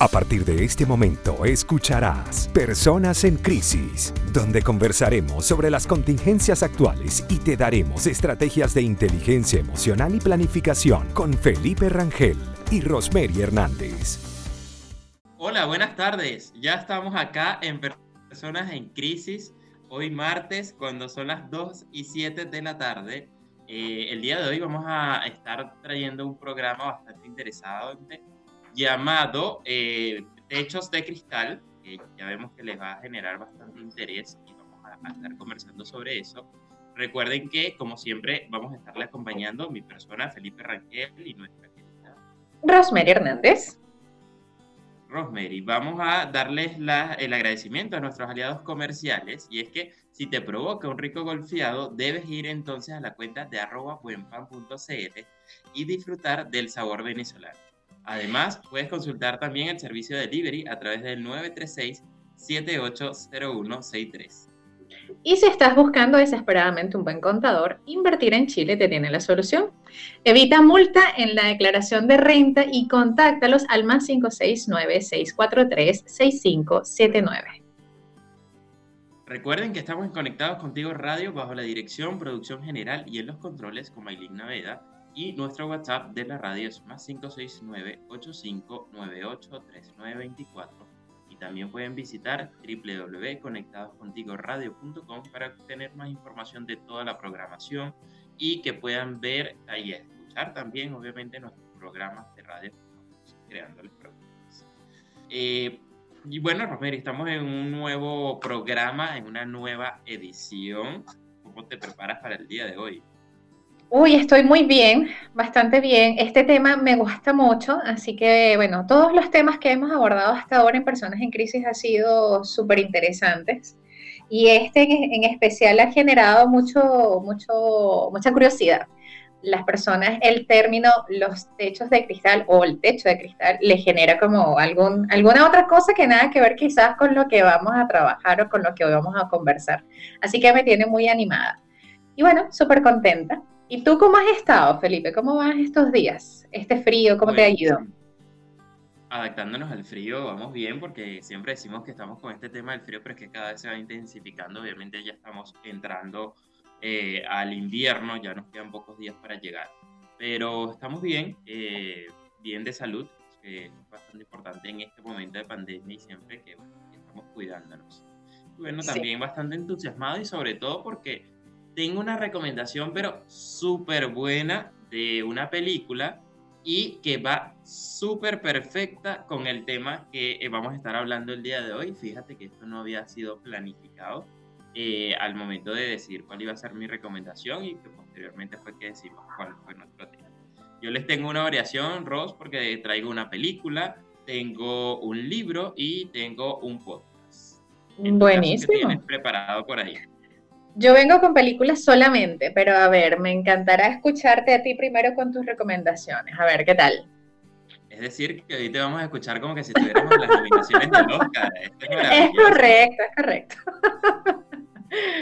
A partir de este momento escucharás Personas en Crisis, donde conversaremos sobre las contingencias actuales y te daremos estrategias de inteligencia emocional y planificación con Felipe Rangel y Rosemary Hernández. Hola, buenas tardes. Ya estamos acá en Personas en Crisis, hoy martes, cuando son las 2 y 7 de la tarde. Eh, el día de hoy vamos a estar trayendo un programa bastante interesante llamado eh, Techos de Cristal, que ya vemos que les va a generar bastante interés y vamos a, estar conversando sobre eso. Recuerden que, como siempre, vamos a estarle acompañando mi persona, Felipe Rangel, y nuestra querida Rosemary Hernández. Rosemary, vamos a darles el agradecimiento a nuestros aliados comerciales y es que si te provoca un rico golfeado, debes ir entonces a la cuenta de arroba buenpan.cl y disfrutar del sabor venezolano. Además, puedes consultar también el servicio de delivery a través del 936-780163. Y si estás buscando desesperadamente un buen contador, invertir en Chile te tiene la solución. Evita multa en la declaración de renta y contáctalos al más 569-643-6579. Recuerden que estamos Conectados Contigo Radio bajo la dirección, producción general y en los controles con Maylin Naveda y nuestro WhatsApp de la radio es más 569-8598-3924. Y también pueden visitar www.conectadoscontigoradio.com para obtener más información de toda la programación y que puedan ver y escuchar también, obviamente, nuestros programas de radio creándoles programas. Eh, y bueno, Rosemary, estamos en un nuevo programa, en una nueva edición. ¿Cómo te preparas para el día de hoy? Uy, estoy muy bien, bastante bien. Este tema me gusta mucho, así que bueno, todos los temas que hemos abordado hasta ahora en Personas en Crisis han sido súper interesantes y este en especial ha generado mucho, mucho, mucha curiosidad. Las personas, el término los techos de cristal o el techo de cristal le genera como algún, alguna otra cosa que nada que ver quizás con lo que vamos a trabajar o con lo que hoy vamos a conversar. Así que me tiene muy animada. Y bueno, súper contenta. ¿Y tú cómo has estado, Felipe? ¿Cómo vas estos días? Este frío, ¿cómo te ha ido? Adaptándonos al frío, vamos bien, porque siempre decimos que estamos con este tema del frío, pero es que cada vez se va intensificando. Obviamente ya estamos entrando eh, al invierno, ya nos quedan pocos días para llegar. Pero estamos bien, eh, bien de salud, que es bastante importante en este momento de pandemia y siempre que, estamos cuidándonos. bueno, también bastante entusiasmado y sobre todo porque tengo una recomendación, pero súper buena de una película y que va súper perfecta con el tema que eh, vamos a estar hablando el día de hoy. Fíjate que esto no había sido planificado eh, al momento de decir cuál iba a ser mi recomendación y que posteriormente fue que decimos cuál fue nuestro tema. Yo les tengo una variación, Ross, porque traigo una película, tengo un libro y tengo un podcast. Buenísimo. ¿Qué tienes preparado por ahí? Yo vengo con películas solamente, pero a ver, me encantará escucharte a ti primero con tus recomendaciones. A ver, ¿qué tal? Es decir, que hoy te vamos a escuchar como que si tuviéramos las nominaciones de Oscar. es, correcto, es correcto.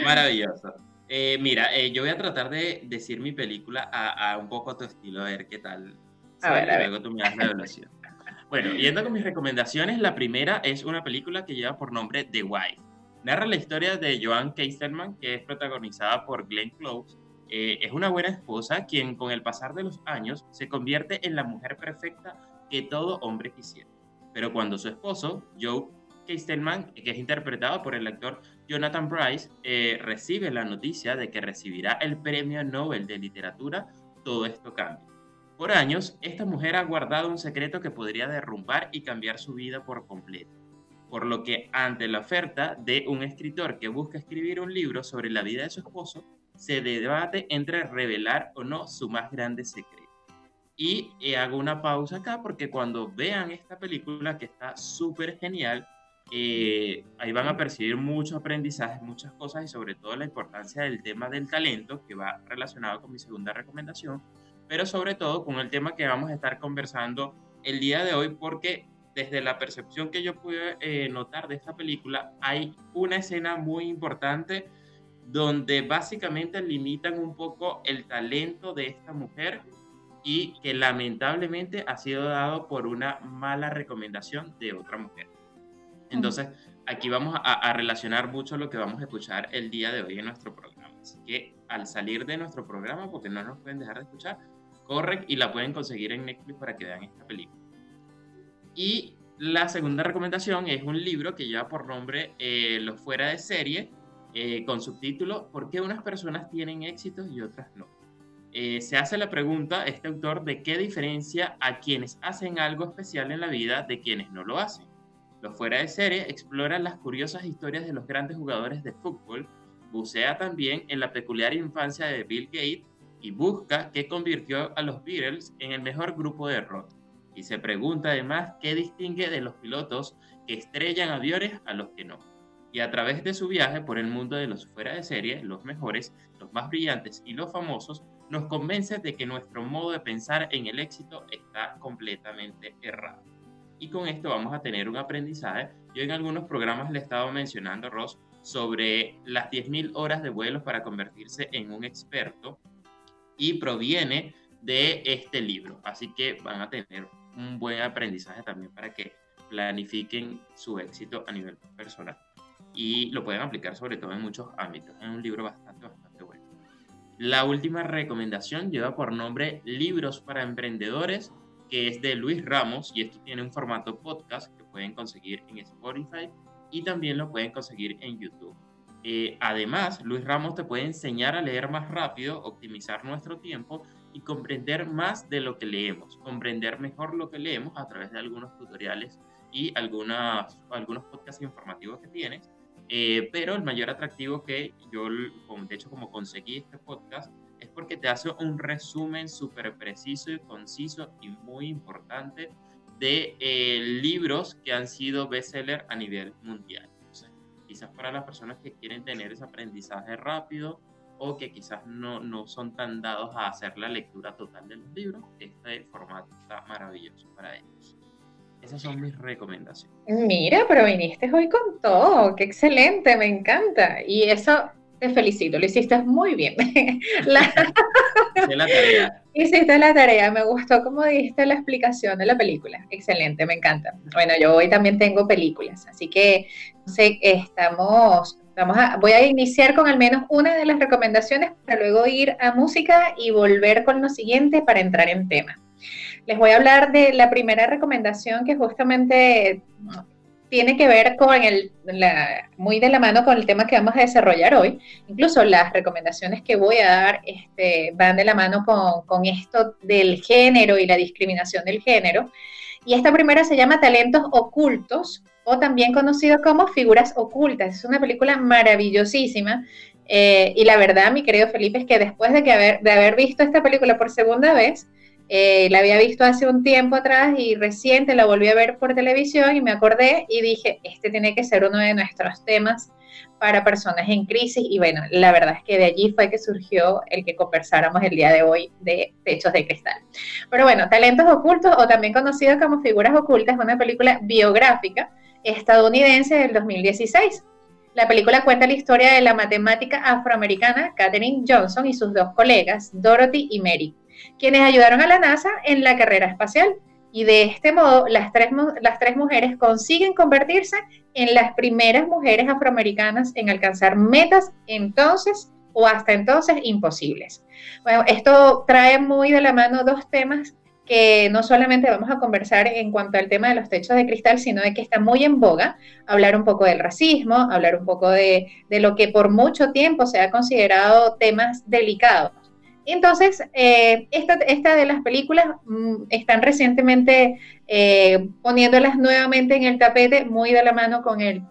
Maravilloso. Eh, mira, eh, yo voy a tratar de decir mi película a, un poco a tu estilo, a ver qué tal. A ver, a ver. Luego tú me das la evaluación. Bueno, yendo con mis recomendaciones, la primera es una película que lleva por nombre The Wife. Narra la historia de Joan Keisterman, que es protagonizada por Glenn Close. Eh, es una buena esposa quien con el pasar de los años se convierte en la mujer perfecta que todo hombre quisiera. Pero cuando su esposo, Joe Keisterman, que es interpretado por el actor Jonathan Price, eh, recibe la noticia de que recibirá el Premio Nobel de Literatura, todo esto cambia. Por años, esta mujer ha guardado un secreto que podría derrumbar y cambiar su vida por completo por lo que ante la oferta de un escritor que busca escribir un libro sobre la vida de su esposo, se debate entre revelar o no su más grande secreto. Y hago una pausa acá porque cuando vean esta película que está súper genial, eh, ahí van a percibir mucho aprendizaje, muchas cosas y sobre todo la importancia del tema del talento que va relacionado con mi segunda recomendación, pero sobre todo con el tema que vamos a estar conversando el día de hoy porque desde la percepción que yo pude eh, notar de esta película, hay una escena muy importante donde básicamente limitan un poco el talento de esta mujer y que lamentablemente ha sido dado por una mala recomendación de otra mujer. Entonces, aquí vamos a, relacionar mucho lo que vamos a escuchar el día de hoy en nuestro programa. Así que al salir de nuestro programa, porque no nos pueden dejar de escuchar, corren y la pueden conseguir en Netflix para que vean esta película. Y la segunda recomendación es un libro que lleva por nombre eh, Los fuera de serie, eh, con subtítulo ¿Por qué unas personas tienen éxitos y otras no? Eh, se hace la pregunta, este autor, de qué diferencia a quienes hacen algo especial en la vida de quienes no lo hacen. Los fuera de serie exploran las curiosas historias de los grandes jugadores de fútbol, bucea también en la peculiar infancia de Bill Gates y busca qué convirtió a los Beatles en el mejor grupo de rock. Y se pregunta además qué distingue de los pilotos que estrellan aviones a los que no. Y a través de su viaje por el mundo de los fuera de serie, los mejores, los más brillantes y los famosos, nos convence de que nuestro modo de pensar en el éxito está completamente errado. Y con esto vamos a tener un aprendizaje. Yo en algunos programas le he estado mencionando, Ross, sobre las 10.000 horas de vuelos para convertirse en un experto y proviene de este libro. Así que van a tener un buen aprendizaje también para que planifiquen su éxito a nivel personal. Y lo pueden aplicar sobre todo en muchos ámbitos. Es un libro bastante, bastante bueno. La última recomendación lleva por nombre Libros para Emprendedores, que es de Luis Ramos y esto tiene un formato podcast que pueden conseguir en Spotify y también lo pueden conseguir en YouTube. Eh, además, Luis Ramos te puede enseñar a leer más rápido, optimizar nuestro tiempo y comprender más de lo que leemos, comprender mejor lo que leemos a través de algunos tutoriales y algunas, algunos podcasts informativos que tienes. Eh, pero el mayor atractivo que yo, de hecho, como conseguí este podcast, es porque te hace un resumen súper preciso y conciso y muy importante de eh, libros que han sido bestseller a nivel mundial quizás para las personas que quieren tener ese aprendizaje rápido o que quizás no, no son tan dados a hacer la lectura total de los libros, este formato está maravilloso para ellos. Esas son mis recomendaciones. Mira, pero viniste hoy con todo, qué excelente, me encanta. Y eso te felicito, lo hiciste muy bien. la... la tarea. Hiciste la tarea, me gustó cómo diste la explicación de la película. Excelente, me encanta. Bueno, yo hoy también tengo películas, así que sé, estamos, vamos a, voy a iniciar con al menos una de las recomendaciones para luego ir a música y volver con lo siguiente para entrar en tema. Les voy a hablar de la primera recomendación que justamente tiene que ver con el, muy de la mano con el tema que vamos a desarrollar hoy. Incluso las recomendaciones que voy a dar este, van de la mano con, con, esto del género y la discriminación del género. Y esta primera se llama Talentos Ocultos o también conocido como Figuras Ocultas. Es una película maravillosísima. Eh, y la verdad, mi querido Felipe, es que después de, que haber, de haber visto esta película por segunda vez, eh, la había visto hace un tiempo atrás y reciente la volví a ver por televisión y me acordé y dije, este tiene que ser uno de nuestros temas para personas en crisis y bueno, la verdad es que de allí fue que surgió el que conversáramos el día de hoy de Techos de Cristal. Pero bueno, Talentos Ocultos o también conocido como Figuras Ocultas es una película biográfica estadounidense del 2016. La película cuenta la historia de la matemática afroamericana Katherine Johnson y sus dos colegas, Dorothy y Mary quienes ayudaron a la NASA en la carrera espacial. Y de este modo, las tres, las tres mujeres consiguen convertirse en las primeras mujeres afroamericanas en alcanzar metas entonces o hasta entonces imposibles. Bueno, esto trae muy de la mano dos temas que no solamente vamos a conversar en cuanto al tema de los techos de cristal, sino de que está muy en boga hablar un poco del racismo, hablar un poco de, lo que por mucho tiempo se ha considerado temas delicados entonces, eh, esta, de las películas mm, están recientemente eh, poniéndolas nuevamente en el tapete, muy de la mano con el,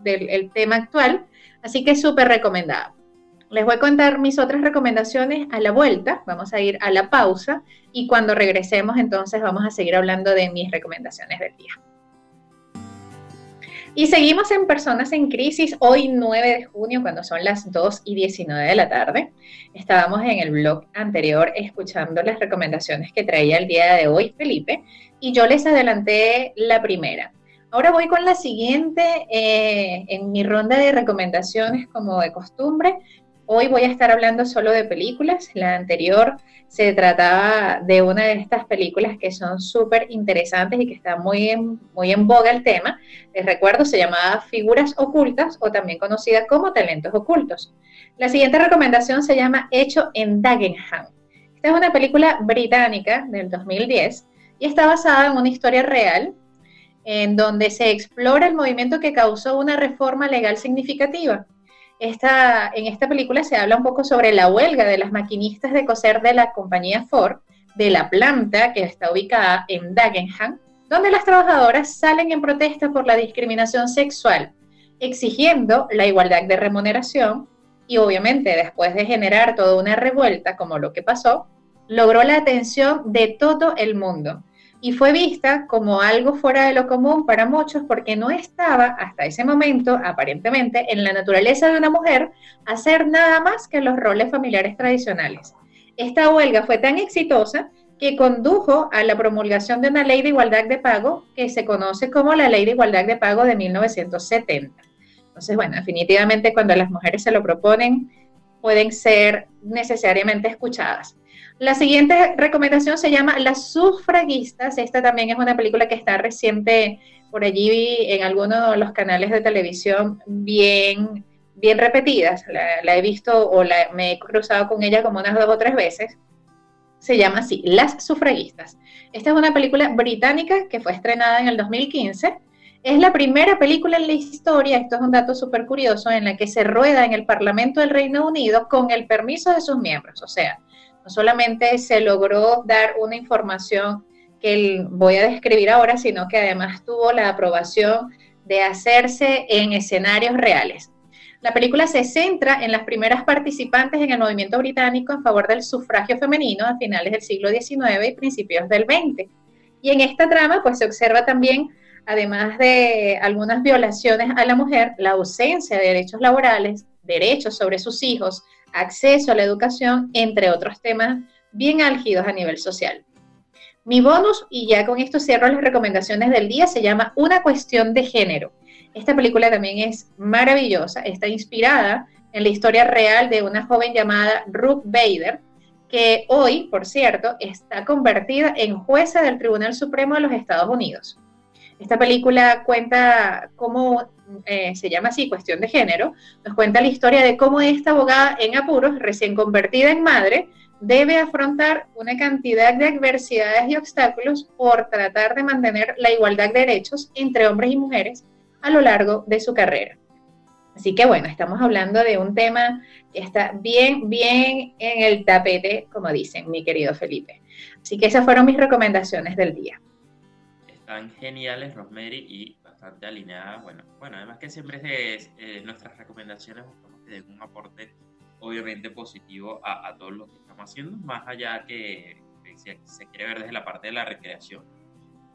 tema actual, así que súper recomendada. Les voy a contar mis otras recomendaciones a la vuelta, vamos a ir a la pausa y cuando regresemos entonces vamos a seguir hablando de mis recomendaciones del día. Y seguimos en Personas en Crisis, hoy 9 de junio, cuando son las 2 y 19 de la tarde. Estábamos en el blog anterior escuchando las recomendaciones que traía el día de hoy Felipe y yo les adelanté la primera. Ahora voy con la siguiente eh, en mi ronda de recomendaciones como de costumbre. Hoy voy a estar hablando solo de películas. La anterior se trataba de una de estas películas que son súper interesantes y que está muy en, muy en boga el tema. Les recuerdo, se llamaba Figuras Ocultas o también conocida como Talentos Ocultos. La siguiente recomendación se llama Hecho en Dagenham. Esta es una película británica del 2010 y está basada en una historia real en donde se explora el movimiento que causó una reforma legal significativa en esta película se habla un poco sobre la huelga de las maquinistas de coser de la compañía Ford, de la planta que está ubicada en Dagenham, donde las trabajadoras salen en protesta por la discriminación sexual, exigiendo la igualdad de remuneración y obviamente después de generar toda una revuelta como lo que pasó, logró la atención de todo el mundo y fue vista como algo fuera de lo común para muchos porque no estaba hasta ese momento, aparentemente, en la naturaleza de una mujer hacer nada más que los roles familiares tradicionales. Esta huelga fue tan exitosa que condujo a la promulgación de una ley de igualdad de pago que se conoce como la Ley de Igualdad de Pago de 1970. Entonces, bueno, definitivamente cuando las mujeres se lo proponen, pueden ser necesariamente escuchadas. La siguiente recomendación se llama Las sufragistas. Esta también es una película que está reciente por allí en algunos de los canales de televisión bien, bien repetidas. La, he visto o la, me he cruzado con ella como unas dos o tres veces. Se llama así, Las sufragistas. Esta es una película británica que fue estrenada en el 2015. Es la primera película en la historia, esto es un dato súper curioso, en la que se rueda en el Parlamento del Reino Unido con el permiso de sus miembros. O sea, no solamente se logró dar una información que voy a describir ahora, sino que además tuvo la aprobación de hacerse en escenarios reales. La película se centra en las primeras participantes en el movimiento británico en favor del sufragio femenino a finales del siglo XIX y principios del XX. Y en esta trama, pues se observa también, además de algunas violaciones a la mujer, la ausencia de derechos laborales, derechos sobre sus hijos, acceso a la educación, entre otros temas bien álgidos a nivel social. Mi bonus, y ya con esto cierro las recomendaciones del día, se llama Una cuestión de género. Esta película también es maravillosa, está inspirada en la historia real de una joven llamada Ruth Bader, que hoy, por cierto, está convertida en jueza del Tribunal Supremo de los Estados Unidos. Esta película cuenta cómo, eh, se llama así, cuestión de género, nos cuenta la historia de cómo esta abogada en apuros, recién convertida en madre, debe afrontar una cantidad de adversidades y obstáculos por tratar de mantener la igualdad de derechos entre hombres y mujeres a lo largo de su carrera. Así que bueno, estamos hablando de un tema que está bien, bien en el tapete, como dicen mi querido Felipe. Así que esas fueron mis recomendaciones del día están geniales, Rosemary, y bastante alineadas. Bueno, bueno además que siempre es, eh, nuestras recomendaciones buscamos que den un aporte obviamente positivo a, a todo lo que estamos haciendo, más allá que, se, quiere ver desde la parte de la recreación.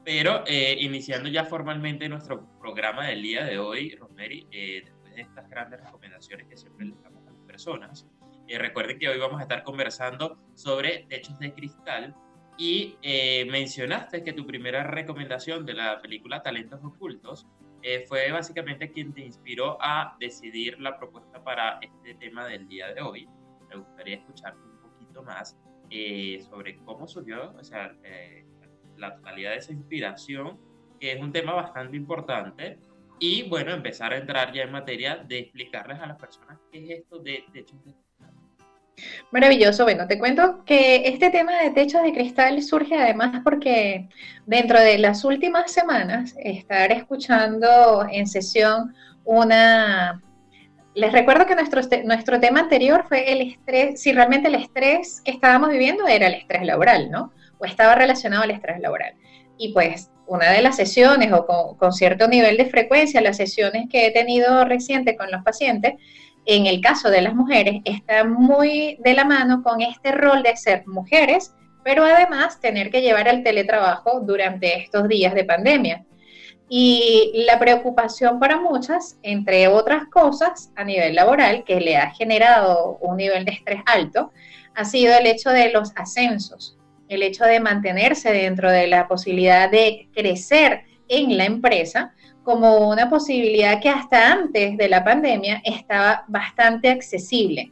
Pero eh, iniciando ya formalmente nuestro programa del día de hoy, Rosemary, eh, después de estas grandes recomendaciones que siempre le damos a las personas, recuerden que hoy vamos a estar conversando sobre techos de cristal, y eh, mencionaste que tu primera recomendación de la película Talentos Ocultos eh, fue básicamente quien te inspiró a decidir la propuesta para este tema del día de hoy. Me gustaría escuchar un poquito más eh, sobre cómo surgió, o sea, la totalidad de esa inspiración, que es un tema bastante importante. Y bueno, empezar a entrar ya en materia de explicarles a las personas qué es esto de, de de Maravilloso. Bueno, te cuento que este tema de techos de cristal surge además porque dentro de las últimas semanas estar escuchando en sesión una... Les recuerdo que nuestro, nuestro tema anterior fue el estrés, si realmente el estrés que estábamos viviendo era el estrés laboral, ¿no? O estaba relacionado al estrés laboral. Y pues una de las sesiones o con, con cierto nivel de frecuencia, las sesiones que he tenido reciente con los pacientes, en el caso de las mujeres, está muy de la mano con este rol de ser mujeres, pero además tener que llevar el teletrabajo durante estos días de pandemia. Y la preocupación para muchas, entre otras cosas, a nivel laboral, que le ha generado un nivel de estrés alto, ha sido el hecho de los ascensos, el hecho de mantenerse dentro de la posibilidad de crecer en la empresa, como una posibilidad que hasta antes de la pandemia estaba bastante accesible.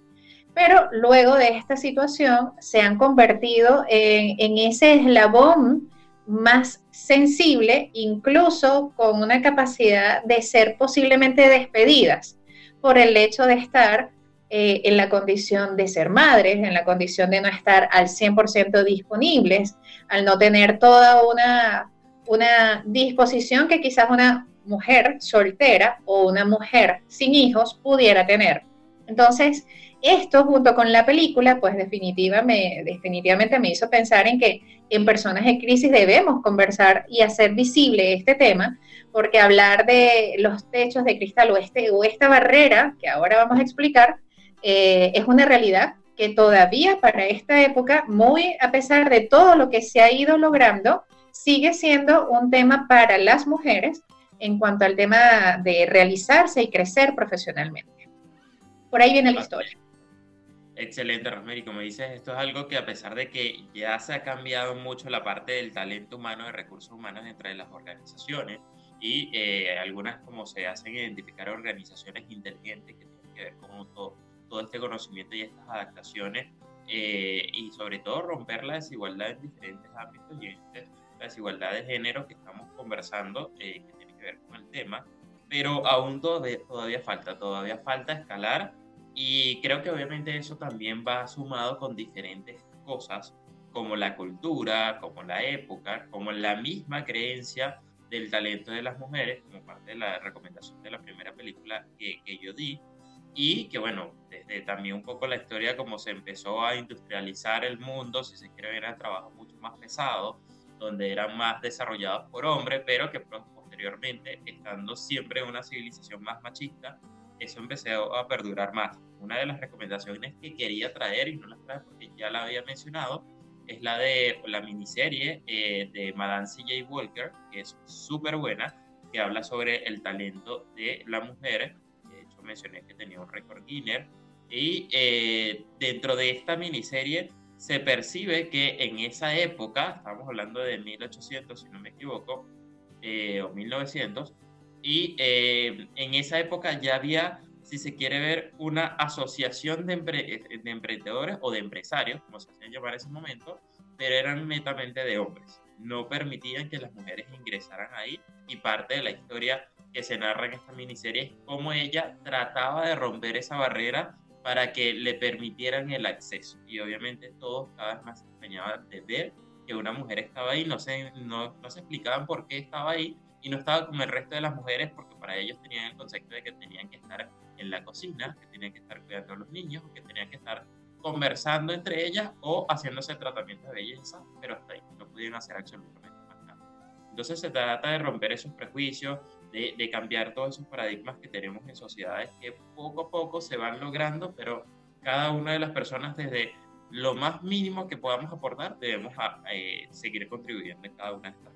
pero luego de esta situación se han convertido en, ese eslabón más sensible, incluso con una capacidad de ser posiblemente despedidas por el hecho de estar eh, en la condición de ser madres, en la condición de no estar al 100% disponibles, al no tener toda una, una disposición que quizás una mujer soltera o una mujer sin hijos pudiera tener. Entonces, esto junto con la película, pues definitivamente, definitivamente me hizo pensar en que en personas en crisis debemos conversar y hacer visible este tema, porque hablar de los techos de cristal o, este, o esta barrera que ahora vamos a explicar eh, es una realidad que todavía para esta época, muy a pesar de todo lo que se ha ido logrando, sigue siendo un tema para las mujeres en cuanto al tema de realizarse y crecer profesionalmente. Por ahí viene la historia. Excelente, Rosemary. Como dices, esto es algo que a pesar de que ya se ha cambiado mucho la parte del talento humano, de recursos humanos entre las organizaciones y eh, algunas como se hacen identificar organizaciones inteligentes que tienen que ver con todo, todo este conocimiento y estas adaptaciones eh, y sobre todo romper la desigualdad en diferentes ámbitos y la desigualdad de género que estamos conversando, eh, que que ver con el tema, pero aún todavía, todavía falta, todavía falta escalar y creo que obviamente eso también va sumado con diferentes cosas, como la cultura, como la época, como la misma creencia del talento de las mujeres, como parte de la recomendación de la primera película que, que yo di, y que bueno, desde también un poco la historia como se empezó a industrializar el mundo, si se quiere ver, eran trabajos mucho más pesados, donde eran más desarrollados por hombres, pero que posteriormente, estando siempre en una civilización más machista, eso empezó a perdurar más. Una de las recomendaciones que quería traer, y no las traje porque ya la había mencionado, es la de la miniserie eh, de Madame C.J. Walker, que es súper buena, que habla sobre el talento de la mujer. De hecho, mencioné que tenía un récord Guinness. Y eh, dentro de esta miniserie se percibe que en esa época, estamos hablando de 1800, si no me equivoco, eh, o 1900, y eh, en esa época ya había, si se quiere ver, una asociación de, de emprendedores o de empresarios, como se hacían llamar en ese momento, pero eran netamente de hombres. No permitían que las mujeres ingresaran ahí y parte de la historia que se narra en esta miniserie es cómo ella trataba de romper esa barrera para que le permitieran el acceso. Y obviamente todos cada vez más se empeñaban de ver que una mujer estaba ahí, no se, no, no se explicaban por qué estaba ahí, y no estaba como el resto de las mujeres porque para ellos tenían el concepto de que tenían que estar en la cocina, que tenían que estar cuidando a los niños, que tenían que estar conversando entre ellas o haciéndose tratamientos de belleza, pero hasta ahí no pudieron hacer absolutamente nada. Entonces se trata de romper esos prejuicios, de, de, cambiar todos esos paradigmas que tenemos en sociedades que poco a poco se van logrando, pero cada una de las personas desde lo más mínimo que podamos aportar debemos eh, seguir contribuyendo en cada una de estas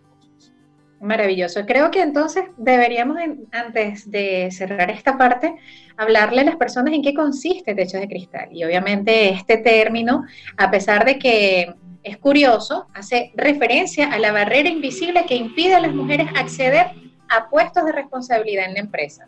Maravilloso. Creo que entonces deberíamos, antes de cerrar esta parte, hablarle a las personas en qué consiste Techos de Cristal. Y obviamente este término, a pesar de que es curioso, hace referencia a la barrera invisible que impide a las mujeres acceder a puestos de responsabilidad en la empresa.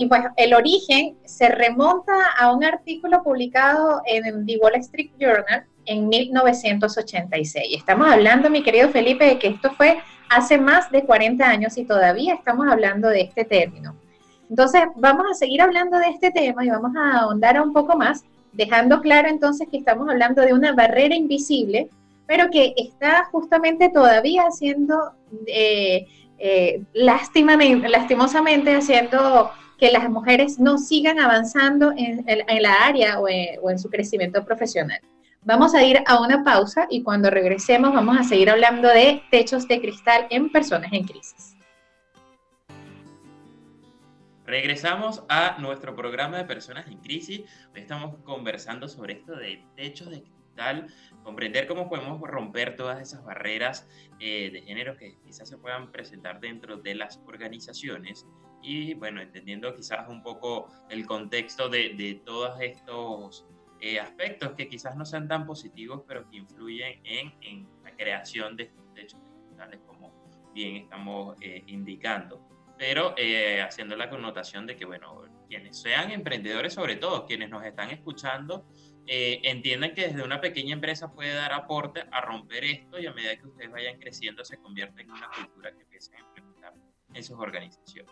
Y pues el origen se remonta a un artículo publicado en The Wall Street Journal en 1986. Estamos hablando, mi querido Felipe, de que esto fue hace más de 40 años y todavía estamos hablando de este término. Entonces, vamos a seguir hablando de este tema y vamos a ahondar un poco más, dejando claro entonces que estamos hablando de una barrera invisible, pero que está justamente todavía haciendo, eh, eh, lastimosamente haciendo que las mujeres no sigan avanzando en, la área o en su crecimiento profesional. Vamos a ir a una pausa y cuando regresemos vamos a seguir hablando de techos de cristal en personas en crisis. Regresamos a nuestro programa de personas en crisis. Hoy estamos conversando sobre esto de techos de cristal, comprender cómo podemos romper todas esas barreras eh, de género que quizás se puedan presentar dentro de las organizaciones y bueno, entendiendo quizás un poco el contexto de, de todos estos eh, aspectos que quizás no sean tan positivos, pero que influyen en, en la creación de estos techos digitales, como bien estamos eh, indicando. pero eh, haciendo la connotación de que, bueno, quienes sean emprendedores, sobre todo quienes nos están escuchando, eh, entiendan que desde una pequeña empresa puede dar aporte a romper esto y a medida que ustedes vayan creciendo se convierte en una cultura que empiecen a implementar en sus organizaciones.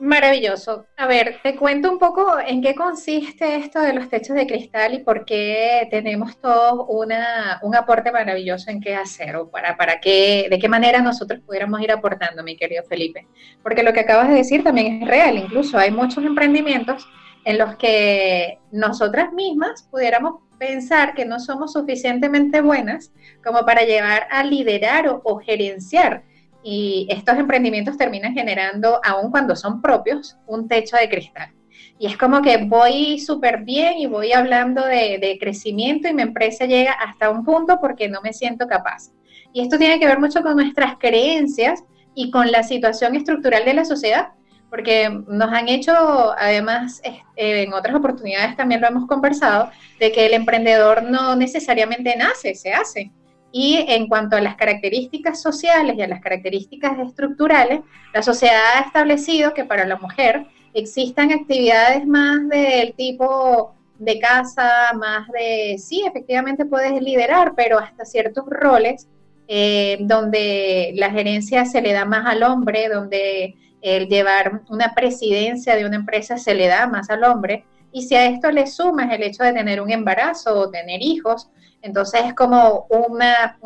Maravilloso. A ver, te cuento un poco en qué consiste esto de los techos de cristal y por qué tenemos todos una, un aporte maravilloso en qué hacer o para, para qué, de qué manera nosotros pudiéramos ir aportando, mi querido Felipe. Porque lo que acabas de decir también es real. Incluso hay muchos emprendimientos en los que nosotras mismas pudiéramos pensar que no somos suficientemente buenas como para llevar a liderar o, o gerenciar y estos emprendimientos terminan generando, aun cuando son propios, un techo de cristal. Y es como que voy súper bien y voy hablando de, crecimiento y mi empresa llega hasta un punto porque no me siento capaz. Y esto tiene que ver mucho con nuestras creencias y con la situación estructural de la sociedad, porque nos han hecho, además, eh, en otras oportunidades también lo hemos conversado, de que el emprendedor no necesariamente nace, se hace. Y en cuanto a las características sociales y a las características estructurales, la sociedad ha establecido que para la mujer existan actividades más del tipo de casa, más de, sí, efectivamente puedes liderar, pero hasta ciertos roles eh, donde la gerencia se le da más al hombre, donde el llevar una presidencia de una empresa se le da más al hombre. Y si a esto le sumas el hecho de tener un embarazo o tener hijos, entonces es como una,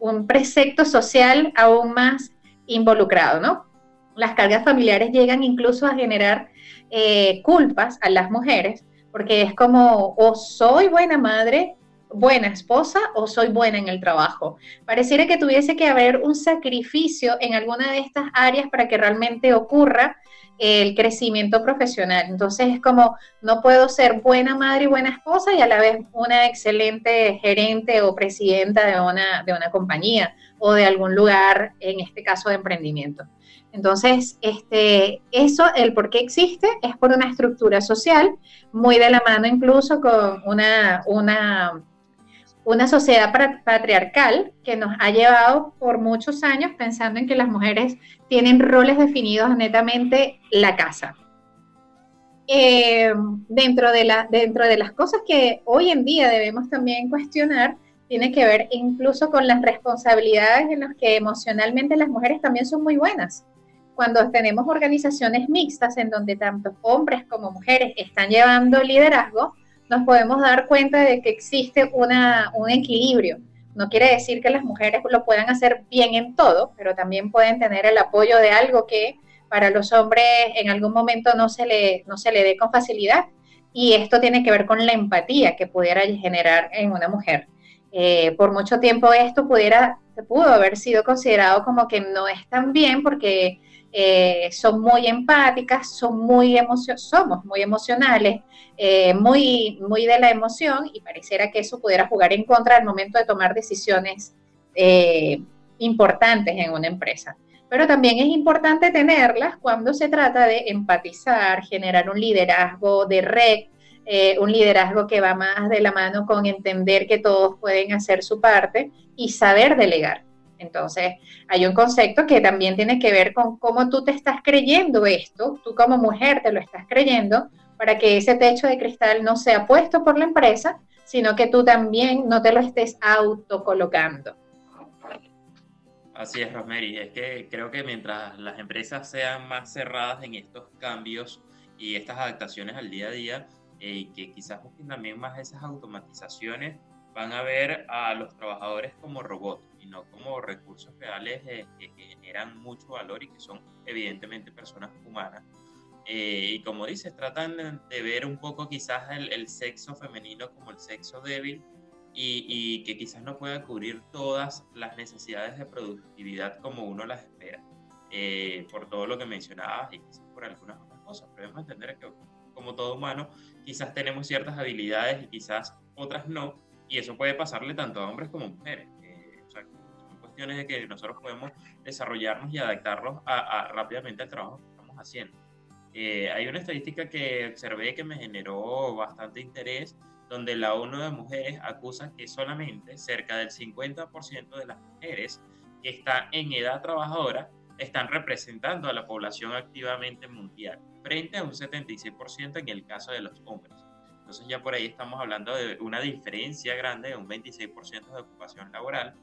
un precepto social aún más involucrado, ¿no? Las cargas familiares llegan incluso a generar eh, culpas a las mujeres, porque es como, o soy buena madre, buena esposa, o soy buena en el trabajo. Pareciera que tuviese que haber un sacrificio en alguna de estas áreas para que realmente ocurra el crecimiento profesional. Entonces es como, no puedo ser buena madre y buena esposa y a la vez una excelente gerente o presidenta de una, de una compañía o de algún lugar, en este caso de emprendimiento. Entonces, este, eso, el por qué existe, es por una estructura social, muy de la mano incluso con una, una una sociedad patriarcal que nos ha llevado por muchos años pensando en que las mujeres tienen roles definidos netamente la casa. Eh, dentro, de la, dentro de las cosas que hoy en día debemos también cuestionar, tiene que ver incluso con las responsabilidades en las que emocionalmente las mujeres también son muy buenas. Cuando tenemos organizaciones mixtas en donde tanto hombres como mujeres están llevando liderazgo, nos podemos dar cuenta de que existe una, un equilibrio. No quiere decir que las mujeres lo puedan hacer bien en todo, pero también pueden tener el apoyo de algo que para los hombres en algún momento no se le, no se le dé con facilidad. Y esto tiene que ver con la empatía que pudiera generar en una mujer. Eh, por mucho tiempo esto pudiera, pudo haber sido considerado como que no es tan bien porque eh, son muy empáticas, son muy somos muy emocionales, eh, muy, muy de la emoción y pareciera que eso pudiera jugar en contra al momento de tomar decisiones eh, importantes en una empresa. Pero también es importante tenerlas cuando se trata de empatizar, generar un liderazgo de red, un liderazgo que va más de la mano con entender que todos pueden hacer su parte y saber delegar. Entonces, hay un concepto que también tiene que ver con cómo tú te estás creyendo esto, tú como mujer te lo estás creyendo, para que ese techo de cristal no sea puesto por la empresa, sino que tú también no te lo estés autocolocando. Así es, Rosemary. Es que creo que mientras las empresas sean más cerradas en estos cambios y estas adaptaciones al día a día, eh, que quizás busquen también más esas automatizaciones, van a ver a los trabajadores como robots y no como recursos reales eh, que, generan mucho valor y que son evidentemente personas humanas. Eh, y como dices, tratan de, ver un poco quizás el, sexo femenino como el sexo débil y, y, que quizás no pueda cubrir todas las necesidades de productividad como uno las espera, eh, por todo lo que mencionabas y quizás por algunas otras cosas. Pero debemos entender que como todo humano, quizás tenemos ciertas habilidades y quizás otras no, y eso puede pasarle tanto a hombres como a mujeres de que nosotros podemos desarrollarnos y adaptarnos a, rápidamente al trabajo que estamos haciendo. Eh, hay una estadística que observé que me generó bastante interés, donde la ONU de Mujeres acusa que solamente cerca del 50% de las mujeres que están en edad trabajadora están representando a la población activamente mundial, frente a un 76% en el caso de los hombres. Entonces ya por ahí estamos hablando de una diferencia grande de un 26% de ocupación laboral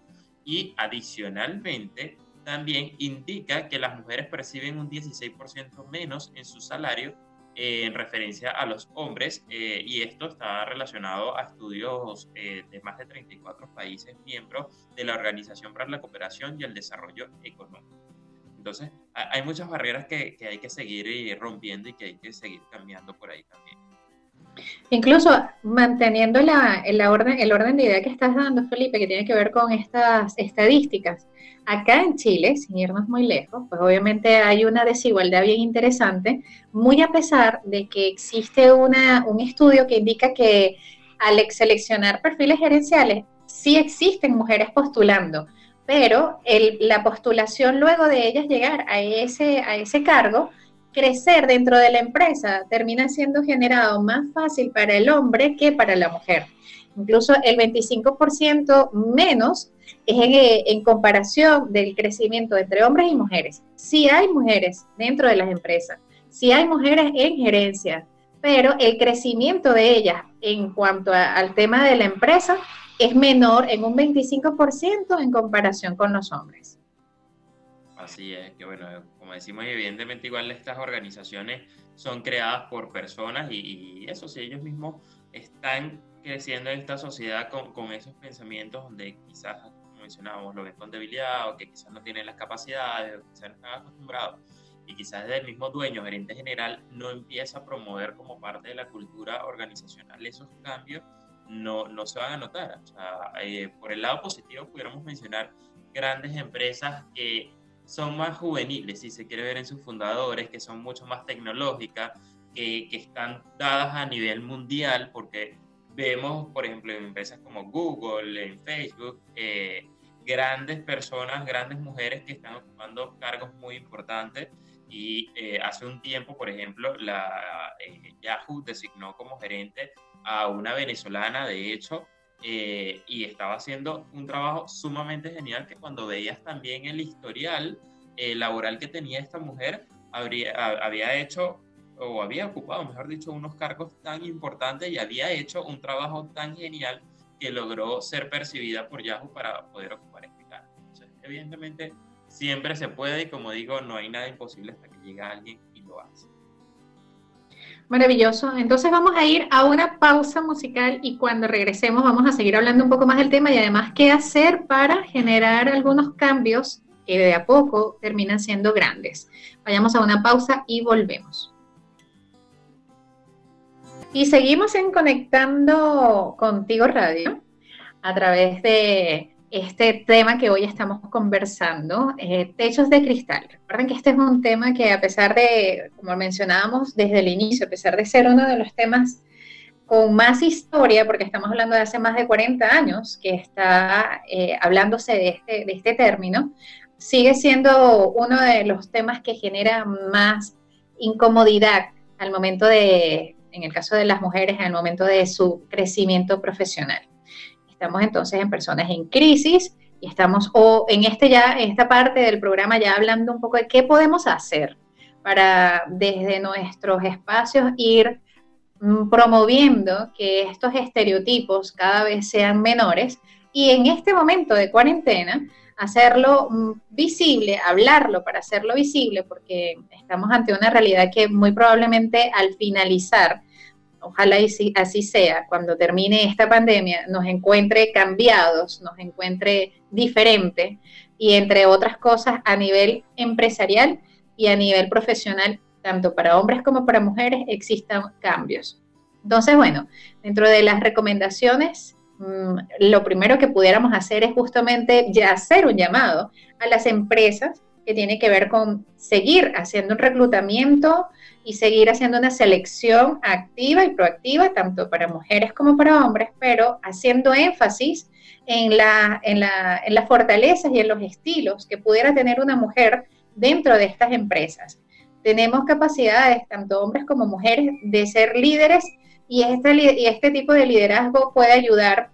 y adicionalmente también indica que las mujeres perciben un 16% menos en su salario eh, en referencia a los hombres eh, y esto está relacionado a estudios eh, de más de 34 países miembros de la Organización para la Cooperación y el Desarrollo Económico. Entonces, hay muchas barreras que, que hay que seguir rompiendo y que hay que seguir cambiando por ahí también. Incluso manteniendo el orden de idea que estás dando, Felipe, que tiene que ver con estas estadísticas. Acá en Chile, sin irnos muy lejos, pues obviamente hay una desigualdad bien interesante, muy a pesar de que existe una, un estudio que indica que al seleccionar perfiles gerenciales, sí existen mujeres postulando, pero el, la postulación luego de ellas llegar a ese, a ese cargo crecer dentro de la empresa termina siendo generado más fácil para el hombre que para la mujer. Incluso el 25% menos es en, comparación del crecimiento entre hombres y mujeres. Sí hay mujeres dentro de las empresas, sí hay mujeres en gerencia, pero el crecimiento de ellas en cuanto al tema de la empresa es menor en un 25% en comparación con los hombres. Así es, que bueno, como decimos, evidentemente igual estas organizaciones son creadas por personas y, eso, si ellos mismos están creciendo en esta sociedad con, con, esos pensamientos donde quizás, como mencionábamos, lo ven con debilidad o que quizás no tienen las capacidades o quizás no están acostumbrados y quizás desde el mismo dueño, gerente general, no empieza a promover como parte de la cultura organizacional esos cambios, no, no se van a notar. O sea, eh, por el lado positivo, pudiéramos mencionar grandes empresas que son más juveniles, si se quiere ver en sus fundadores, que son mucho más tecnológicas, que, que están dadas a nivel mundial, porque vemos, por ejemplo, en empresas como Google, en Facebook, eh, grandes personas, grandes mujeres que están ocupando cargos muy importantes. Y eh, hace un tiempo, por ejemplo, la, eh, Yahoo designó como gerente a una venezolana, de hecho, eh, y estaba haciendo un trabajo sumamente genial que cuando veías también el historial eh, laboral que tenía esta mujer, habría, había hecho o había ocupado, mejor dicho, unos cargos tan importantes y había hecho un trabajo tan genial que logró ser percibida por Yahoo para poder ocupar este cargo. Entonces, evidentemente, siempre se puede y como digo, no hay nada imposible hasta que llega alguien y lo hace. Maravilloso. Entonces vamos a ir a una pausa musical y cuando regresemos vamos a seguir hablando un poco más del tema y además qué hacer para generar algunos cambios que de a poco terminan siendo grandes. Vayamos a una pausa y volvemos. Y seguimos en Conectando Contigo Radio a través de este tema que hoy estamos conversando, eh, techos de cristal. Recuerden que este es un tema que a pesar de, como mencionábamos desde el inicio, a pesar de ser uno de los temas con más historia, porque estamos hablando de hace más de 40 años que está eh, hablándose de este, de este término, sigue siendo uno de los temas que genera más incomodidad al momento de, en el caso de las mujeres, al momento de su crecimiento profesional. Estamos entonces en personas en crisis y estamos o en este ya en esta parte del programa ya hablando un poco de qué podemos hacer para desde nuestros espacios ir mm, promoviendo que estos estereotipos cada vez sean menores y en este momento de cuarentena hacerlo mm, visible, hablarlo para hacerlo visible, porque estamos ante una realidad que muy probablemente al finalizar ojalá así sea, cuando termine esta pandemia, nos encuentre cambiados, nos encuentre diferente y entre otras cosas a nivel empresarial y a nivel profesional, tanto para hombres como para mujeres, existan cambios. Entonces, bueno, dentro de las recomendaciones, mm, lo primero que pudiéramos hacer es justamente hacer un llamado a las empresas que tiene que ver con seguir haciendo un reclutamiento y seguir haciendo una selección activa y proactiva, tanto para mujeres como para hombres, pero haciendo énfasis en, la, en, la, en las fortalezas y en los estilos que pudiera tener una mujer dentro de estas empresas. Tenemos capacidades, tanto hombres como mujeres, de ser líderes y este, y este tipo de liderazgo puede ayudar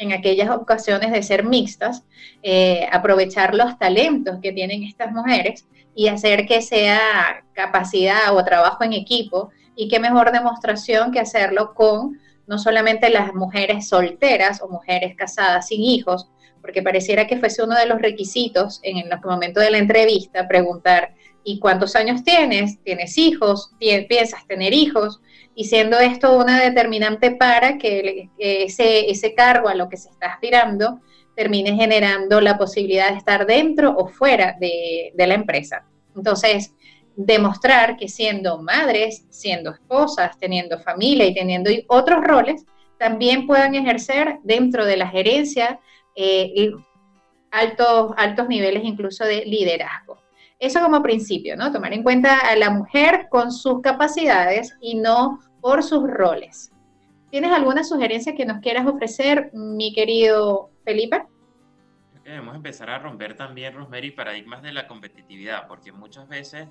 en aquellas ocasiones de ser mixtas, eh, aprovechar los talentos que tienen estas mujeres y hacer que sea capacidad o trabajo en equipo y qué mejor demostración que hacerlo con no solamente las mujeres solteras o mujeres casadas sin hijos, porque pareciera que fuese uno de los requisitos en el momento de la entrevista preguntar, ¿y cuántos años tienes? ¿Tienes hijos? ¿Piensas tener hijos? Y siendo esto una determinante para que ese, ese cargo a lo que se está aspirando termine generando la posibilidad de estar dentro o fuera de, de la empresa. Entonces, demostrar que siendo madres, siendo esposas, teniendo familia y teniendo otros roles, también puedan ejercer dentro de la gerencia eh, altos, altos niveles incluso de liderazgo. Eso como principio, ¿no? Tomar en cuenta a la mujer con sus capacidades y no por sus roles. ¿Tienes alguna sugerencia que nos quieras ofrecer, mi querido Felipe? Debemos empezar a romper también, Rosemary, paradigmas de la competitividad, porque muchas veces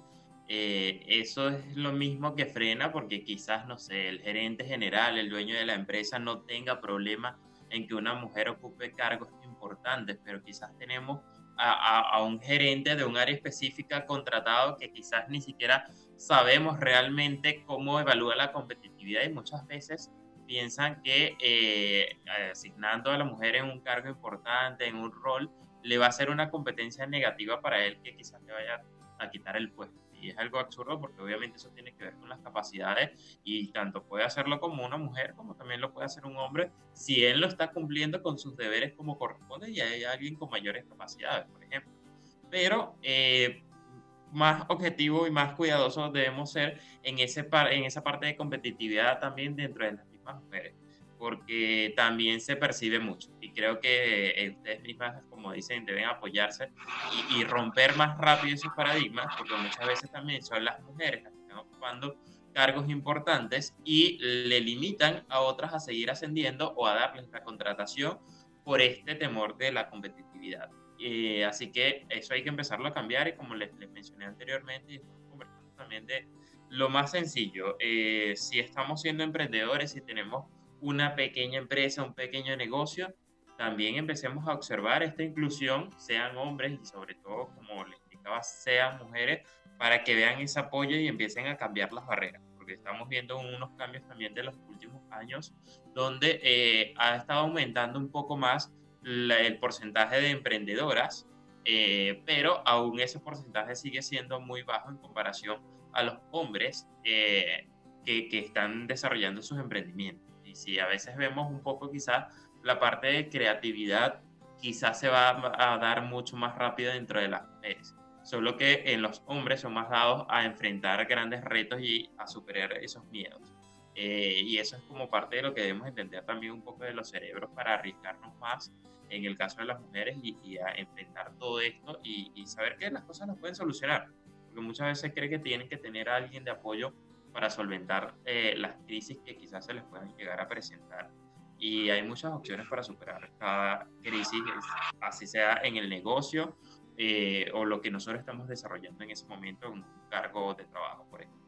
eh, eso es lo mismo que frena, porque quizás, no sé, el gerente general, el dueño de la empresa no tenga problema en que una mujer ocupe cargos importantes, pero quizás tenemos a, un gerente de un área específica contratado que quizás ni siquiera sabemos realmente cómo evalúa la competitividad y muchas veces piensan que eh, asignando a la mujer en un cargo importante, en un rol, le va a ser una competencia negativa para él que quizás le vaya a quitar el puesto y es algo absurdo porque obviamente eso tiene que ver con las capacidades y tanto puede hacerlo como una mujer como también lo puede hacer un hombre si él lo está cumpliendo con sus deberes como corresponde y hay alguien con mayores capacidades, por ejemplo. Pero eh, más objetivo y más cuidadoso debemos ser en, ese en esa parte de competitividad también dentro de las mismas mujeres porque también se percibe mucho. Y creo que eh, ustedes mismas, como dicen, deben apoyarse y, romper más rápido esos paradigmas, porque muchas veces también son las mujeres las que están ocupando cargos importantes y le limitan a otras a seguir ascendiendo o a darles la contratación por este temor de la competitividad. Eh, así que eso hay que empezarlo a cambiar y como les, mencioné anteriormente, estamos conversando también de lo más sencillo, eh, si estamos siendo emprendedores, y tenemos una pequeña empresa, un pequeño negocio, también empecemos a observar esta inclusión, sean hombres y sobre todo, como les explicaba, sean mujeres, para que vean ese apoyo y empiecen a cambiar las barreras, porque estamos viendo unos cambios también de los últimos años, donde eh, ha estado aumentando un poco más el porcentaje de emprendedoras, eh, pero aún ese porcentaje sigue siendo muy bajo en comparación a los hombres eh, que, que están desarrollando sus emprendimientos. Y si a veces vemos un poco quizás la parte de creatividad, quizás se va a dar mucho más rápido dentro de las mujeres. Solo que en los hombres son más dados a enfrentar grandes retos y a superar esos miedos. Eh, y eso es como parte de lo que debemos entender también un poco de los cerebros para arriesgarnos más en el caso de las mujeres y, a enfrentar todo esto y, y, saber que las cosas las pueden solucionar. Porque muchas veces cree que tienen que tener a alguien de apoyo para solventar eh, las crisis que quizás se les puedan llegar a presentar. Y hay muchas opciones para superar cada crisis, así sea en el negocio eh, o lo que nosotros estamos desarrollando en ese momento, un cargo de trabajo, por ejemplo.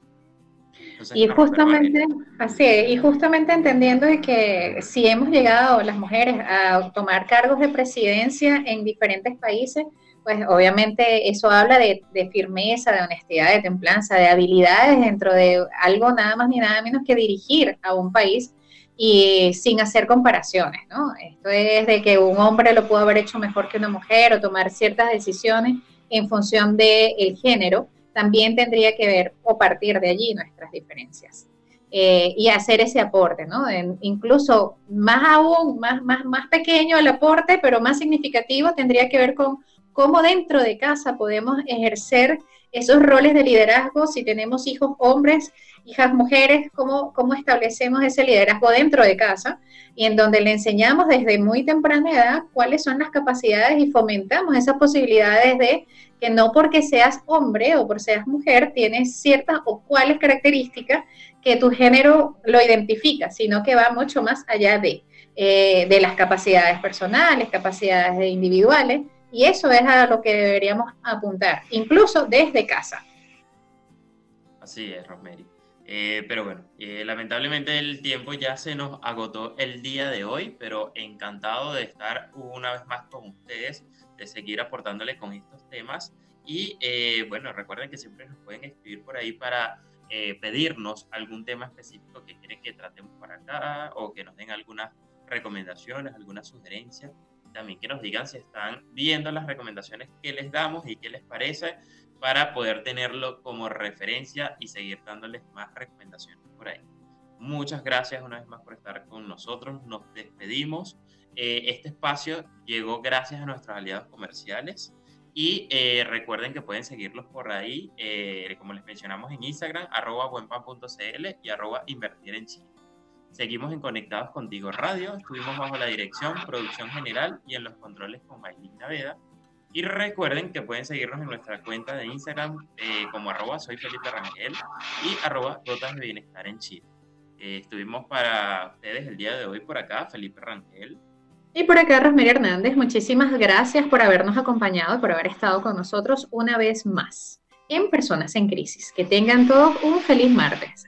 Y justamente, así y justamente entendiendo de que si hemos llegado las mujeres a tomar cargos de presidencia en diferentes países, pues obviamente eso habla de, firmeza, de honestidad, de templanza, de habilidades dentro de algo nada más ni nada menos que dirigir a un país y sin hacer comparaciones, ¿no? Esto es de que un hombre lo pudo haber hecho mejor que una mujer o tomar ciertas decisiones en función del el género, también tendría que ver o partir de allí nuestras diferencias. Eh, y hacer ese aporte, ¿no? incluso más aún, más, más, más pequeño el aporte, pero más significativo, tendría que ver con cómo dentro de casa podemos ejercer esos roles de liderazgo si tenemos hijos hombres, hijas mujeres, cómo, cómo establecemos ese liderazgo dentro de casa y en donde le enseñamos desde muy temprana edad cuáles son las capacidades y fomentamos esas posibilidades de que no porque seas hombre o por seas mujer tienes ciertas o cuáles características que tu género lo identifica, sino que va mucho más allá de, eh, de las capacidades personales, capacidades individuales y eso es a lo que deberíamos apuntar, incluso desde casa. Así es, Rosemary. Eh, pero bueno, eh, lamentablemente el tiempo ya se nos agotó el día de hoy, pero encantado de estar una vez más con ustedes, de seguir aportándole con estos temas. Y eh, bueno, recuerden que siempre nos pueden escribir por ahí para pedirnos algún tema específico que quieren que tratemos por acá o que nos den algunas recomendaciones, algunas sugerencias. También que nos digan si están viendo las recomendaciones que les damos y qué les parece para poder tenerlo como referencia y seguir dándoles más recomendaciones por ahí. Muchas gracias una vez más por estar con nosotros. Nos despedimos. Eh, este espacio llegó gracias a nuestros aliados comerciales. Y eh, recuerden que pueden seguirlos por ahí, eh, como les mencionamos en Instagram, arroba buenpan.cl y arroba invertir en Chile. Seguimos en Conectados Contigo Radio, estuvimos bajo la dirección, producción general y en los controles con Maylin Naveda. Y recuerden que pueden seguirnos en nuestra cuenta de Instagram eh, como arroba soy Felipe Rangel y arroba gotas de bienestar en Chile. Eh, estuvimos para ustedes el día de hoy por acá, Felipe Rangel. Y por acá, Rosemary Hernández, muchísimas gracias por habernos acompañado por haber estado con nosotros una vez más en Personas en Crisis. Que tengan todos un feliz martes.